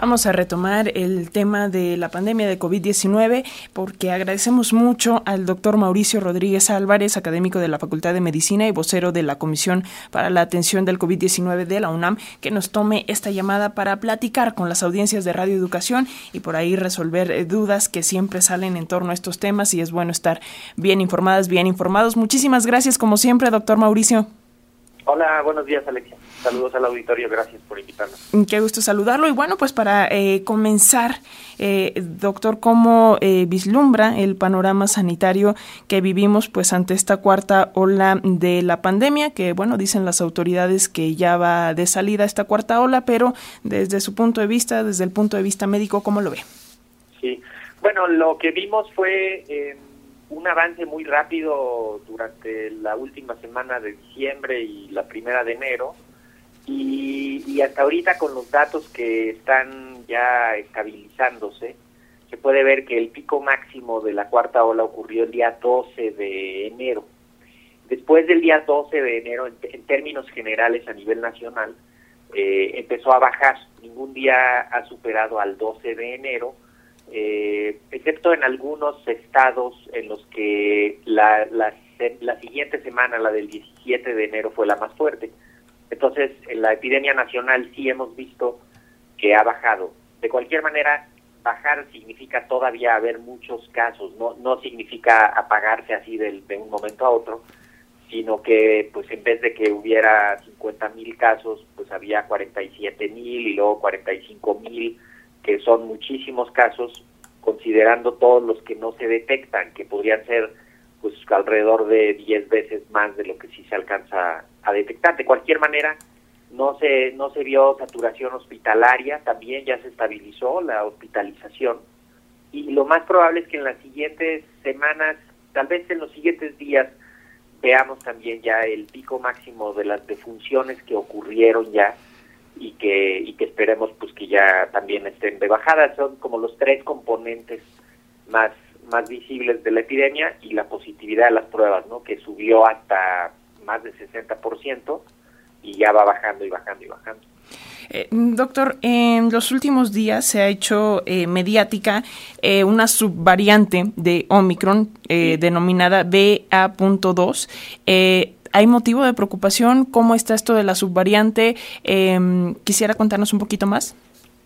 Vamos a retomar el tema de la pandemia de COVID-19 porque agradecemos mucho al doctor Mauricio Rodríguez Álvarez, académico de la Facultad de Medicina y vocero de la Comisión para la Atención del COVID-19 de la UNAM, que nos tome esta llamada para platicar con las audiencias de Radio Educación y por ahí resolver eh, dudas que siempre salen en torno a estos temas y es bueno estar bien informadas, bien informados. Muchísimas gracias como siempre, doctor Mauricio. Hola, buenos días, Alexia. Saludos al auditorio, gracias por invitarnos. Qué gusto saludarlo. Y bueno, pues para eh, comenzar, eh, doctor, ¿cómo eh, vislumbra el panorama sanitario que vivimos pues ante esta cuarta ola de la pandemia? Que bueno, dicen las autoridades que ya va de salida esta cuarta ola, pero desde su punto de vista, desde el punto de vista médico, ¿cómo lo ve? Sí, bueno, lo que vimos fue un avance muy rápido durante la última semana de diciembre y la primera de enero. Y, hasta ahorita con los datos que están ya estabilizándose, se puede ver que el pico máximo de la cuarta ola ocurrió el día 12 de enero. Después del día 12 de enero, en, términos generales a nivel nacional, eh, empezó a bajar. Ningún día ha superado al 12 de enero eh, excepto en algunos estados en los que la, la, siguiente semana, la del 17 de enero, fue la más fuerte. Entonces, en la epidemia nacional sí hemos visto que ha bajado. De cualquier manera, bajar significa todavía haber muchos casos, no, no significa apagarse así de, de un momento a otro, sino que pues en vez de que hubiera 50 mil casos, pues había 47 mil y luego 45 mil que son muchísimos casos, considerando todos los que no se detectan, que podrían ser pues alrededor de 10 veces más de lo que sí se alcanza a detectar. De cualquier manera, no se no se vio saturación hospitalaria, también ya se estabilizó la hospitalización y lo más probable es que en las siguientes semanas, tal vez en los siguientes días veamos también ya el pico máximo de las defunciones que ocurrieron ya y que y que esperemos pues que ya también estén de bajada. Son como los tres componentes más más visibles de la epidemia y la positividad de las pruebas no que subió hasta más del 60% y ya va bajando y bajando y bajando. Eh, doctor, en los últimos días se ha hecho eh, mediática eh, una subvariante de Omicron denominada BA.2. ¿Hay motivo de preocupación? ¿Cómo está esto de la subvariante? Eh, ¿Quisiera contarnos un poquito más?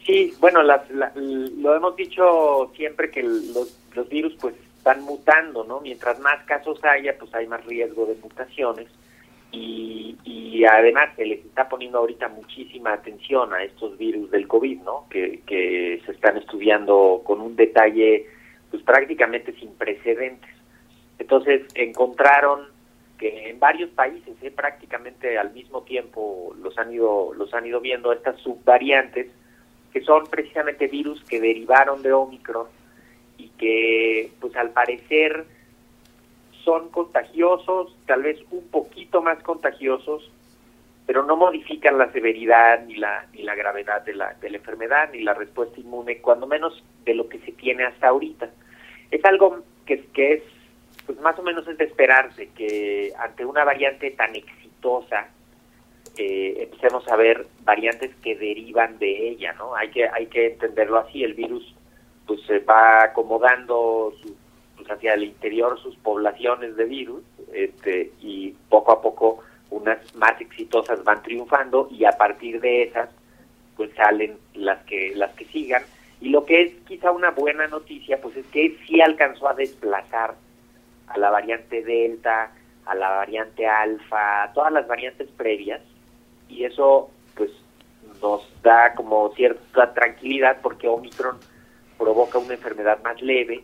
Sí, bueno, lo hemos dicho siempre que los, los virus pues están mutando, ¿no? Mientras más casos haya, pues hay más riesgo de mutaciones y, y además se les está poniendo ahorita muchísima atención a estos virus del COVID, ¿no? Que, que se están estudiando con un detalle pues prácticamente sin precedentes. Entonces encontraron que en varios países eh, prácticamente al mismo tiempo los han ido los han ido viendo estas subvariantes que son precisamente virus que derivaron de Omicron y que pues al parecer son contagiosos, tal vez un poquito más contagiosos, pero no modifican la severidad ni la ni la gravedad de la de la enfermedad ni la respuesta inmune, cuando menos de lo que se tiene hasta ahorita. Es algo que, que es pues más o menos es de esperarse que ante una variante tan exitosa eh, empecemos a ver variantes que derivan de ella, ¿no? Hay que hay que entenderlo así. El virus pues se va acomodando pues, hacia el interior sus poblaciones de virus, este y poco a poco unas más exitosas van triunfando y a partir de esas pues salen las que las que sigan y lo que es quizá una buena noticia pues es que sí alcanzó a desplazar a la variante Delta, a la variante Alfa, a todas las variantes previas, y eso pues nos da como cierta tranquilidad porque Omicron provoca una enfermedad más leve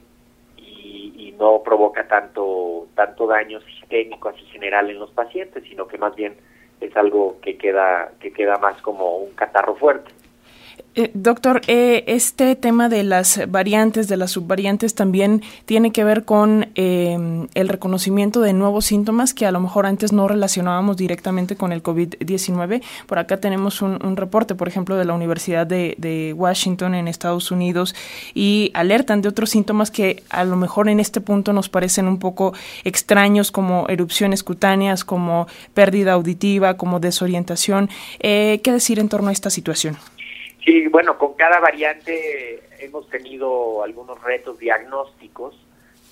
y, y, no provoca tanto tanto daño sistémico así general en los pacientes, sino que más bien es algo que queda que queda más como un catarro fuerte. Eh, doctor, eh, este tema de las variantes, de las subvariantes, también tiene que ver con em, el reconocimiento de nuevos síntomas que a lo mejor antes no relacionábamos directamente con el COVID-19. Por acá tenemos un, reporte, por ejemplo, de la Universidad de, de, Washington en Estados Unidos y alertan de otros síntomas que a lo mejor en este punto nos parecen un poco extraños, como erupciones cutáneas, como pérdida auditiva, como desorientación. Eh, ¿Qué decir en torno a esta situación? Sí, bueno, con cada variante hemos tenido algunos retos diagnósticos.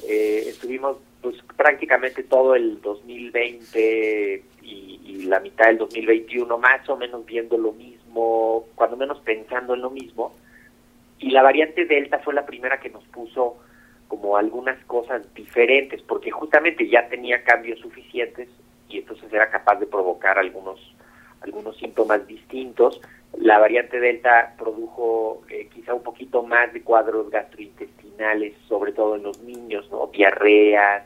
Eh, estuvimos pues prácticamente todo el 2020 y, y, la mitad del 2021 más o menos viendo lo mismo, cuando menos pensando en lo mismo. Y la variante Delta fue la primera que nos puso como algunas cosas diferentes, porque justamente ya tenía cambios suficientes y entonces era capaz de provocar algunos algunos síntomas distintos. La variante Delta produjo eh, quizá un poquito más de cuadros gastrointestinales, sobre todo en los niños, ¿no? Diarrea,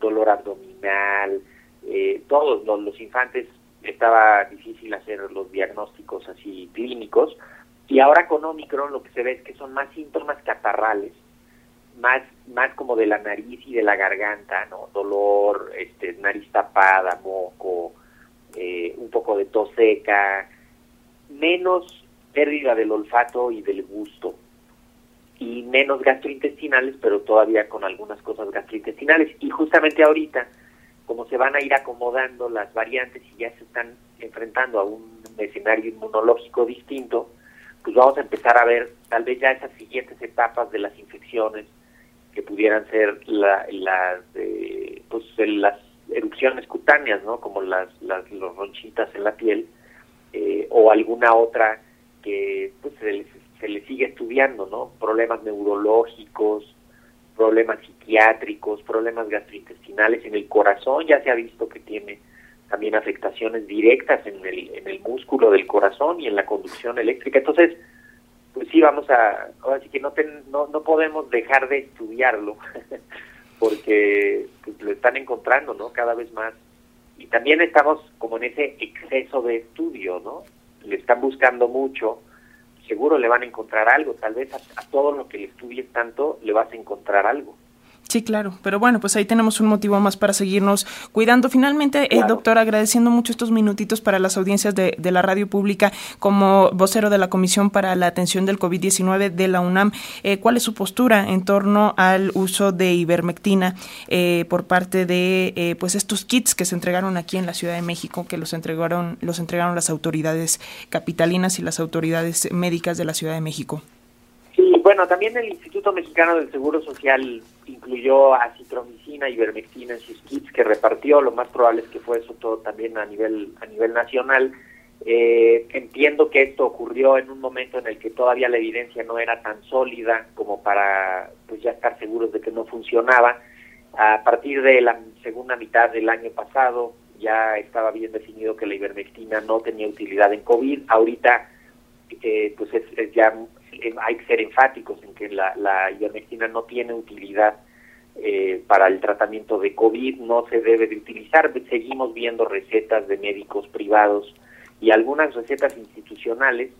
dolor abdominal, eh, todos los, los infantes estaba difícil hacer los diagnósticos así clínicos. Y ahora con Omicron lo que se ve es que son más síntomas catarrales, más, más como de la nariz y de la garganta, ¿no? Dolor, este, nariz tapada, moco, eh, un poco de tos seca, menos pérdida del olfato y del gusto, y menos gastrointestinales, pero todavía con algunas cosas gastrointestinales. Y justamente ahorita, como se van a ir acomodando las variantes y ya se están enfrentando a un escenario inmunológico distinto, pues vamos a empezar a ver tal vez ya esas siguientes etapas de las infecciones que pudieran ser la, las, eh, pues, las erupciones cutáneas, ¿no? Como las, las los ronchitas en la piel eh, o alguna otra que pues, se, le, se le sigue estudiando, ¿no? Problemas neurológicos, problemas psiquiátricos, problemas gastrointestinales en el corazón, ya se ha visto que tiene también afectaciones directas en el, en el músculo del corazón y en la conducción eléctrica. Entonces, pues sí, vamos a, ahora sí que no, no, no podemos dejar de estudiarlo, porque pues, lo están encontrando, ¿no? Cada vez más. Y también estamos como en ese exceso de estudio, ¿no? Le están buscando mucho, seguro le van a encontrar algo, tal vez a, a todo lo que le estudies tanto le vas a encontrar algo. Sí, claro, pero bueno, pues ahí tenemos un motivo más para seguirnos cuidando. Finalmente, eh, doctor, agradeciendo mucho estos minutitos para las audiencias de, de, la radio pública como vocero de la Comisión para la Atención del COVID-19 de la UNAM, eh, ¿cuál es su postura en torno al uso de ivermectina eh, por parte de eh, pues estos kits que se entregaron aquí en la Ciudad de México, que los entregaron, los entregaron las autoridades capitalinas y las autoridades médicas de la Ciudad de México? Bueno, también el Instituto Mexicano del Seguro Social incluyó acitromicina ivermectina en sus kits que repartió. Lo más probable es que fue eso todo también a nivel a nivel nacional. Eh, entiendo que esto ocurrió en un momento en el que todavía la evidencia no era tan sólida como para pues ya estar seguros de que no funcionaba. A partir de la segunda mitad del año pasado ya estaba bien definido que la ivermectina no tenía utilidad en COVID. Ahorita eh, pues es, es ya hay que ser enfáticos en que la, la ivermectina no tiene utilidad eh, para el tratamiento de COVID, no se debe de utilizar. Seguimos viendo recetas de médicos privados y algunas recetas institucionales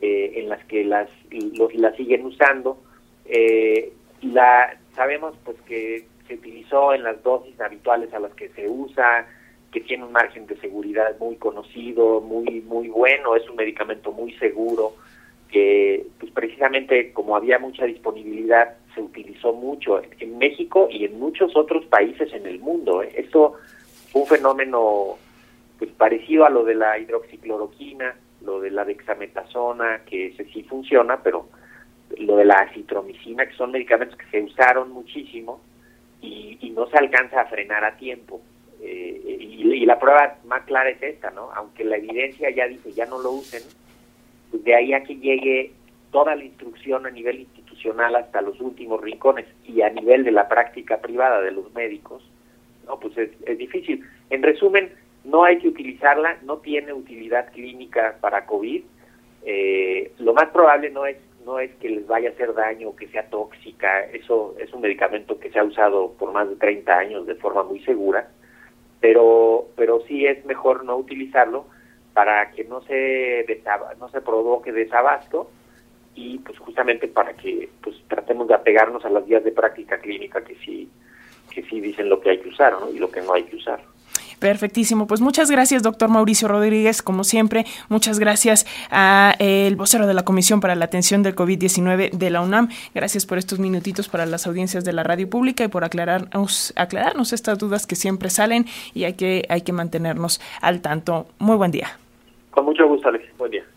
eh, en las que las los, las siguen usando. Eh, la sabemos pues que se utilizó en las dosis habituales a las que se usa, que tiene un margen de seguridad muy conocido, muy muy bueno, es un medicamento muy seguro que pues precisamente como había mucha disponibilidad se utilizó mucho en México y en muchos otros países en el mundo. ¿eh? Esto fue un fenómeno pues parecido a lo de la hidroxicloroquina, lo de la dexametasona, que ese sí funciona, pero lo de la acitromicina, que son medicamentos que se usaron muchísimo y, y no se alcanza a frenar a tiempo. Eh, y, y la prueba más clara es esta, ¿no? Aunque la evidencia ya dice ya no lo usen, de ahí a que llegue toda la instrucción a nivel institucional hasta los últimos rincones y a nivel de la práctica privada de los médicos, no, pues es, es difícil. En resumen, no hay que utilizarla, no tiene utilidad clínica para COVID. Eh, lo más probable no es no es que les vaya a hacer daño que sea tóxica, eso es un medicamento que se ha usado por más de 30 años de forma muy segura, pero pero sí es mejor no utilizarlo para que no se no se provoque desabasto y pues justamente para que pues tratemos de apegarnos a las vías de práctica clínica que sí que sí dicen lo que hay que usar ¿no? y lo que no hay que usar. Perfectísimo. Pues muchas gracias, doctor Mauricio Rodríguez, como siempre. Muchas gracias a el vocero de la Comisión para la Atención del COVID-19 de la UNAM. Gracias por estos minutitos para las audiencias de la radio pública y por aclararnos, aclararnos estas dudas que siempre salen y hay que, hay que mantenernos al tanto. Muy buen día. Con mucho gusto, Alex. Buen día.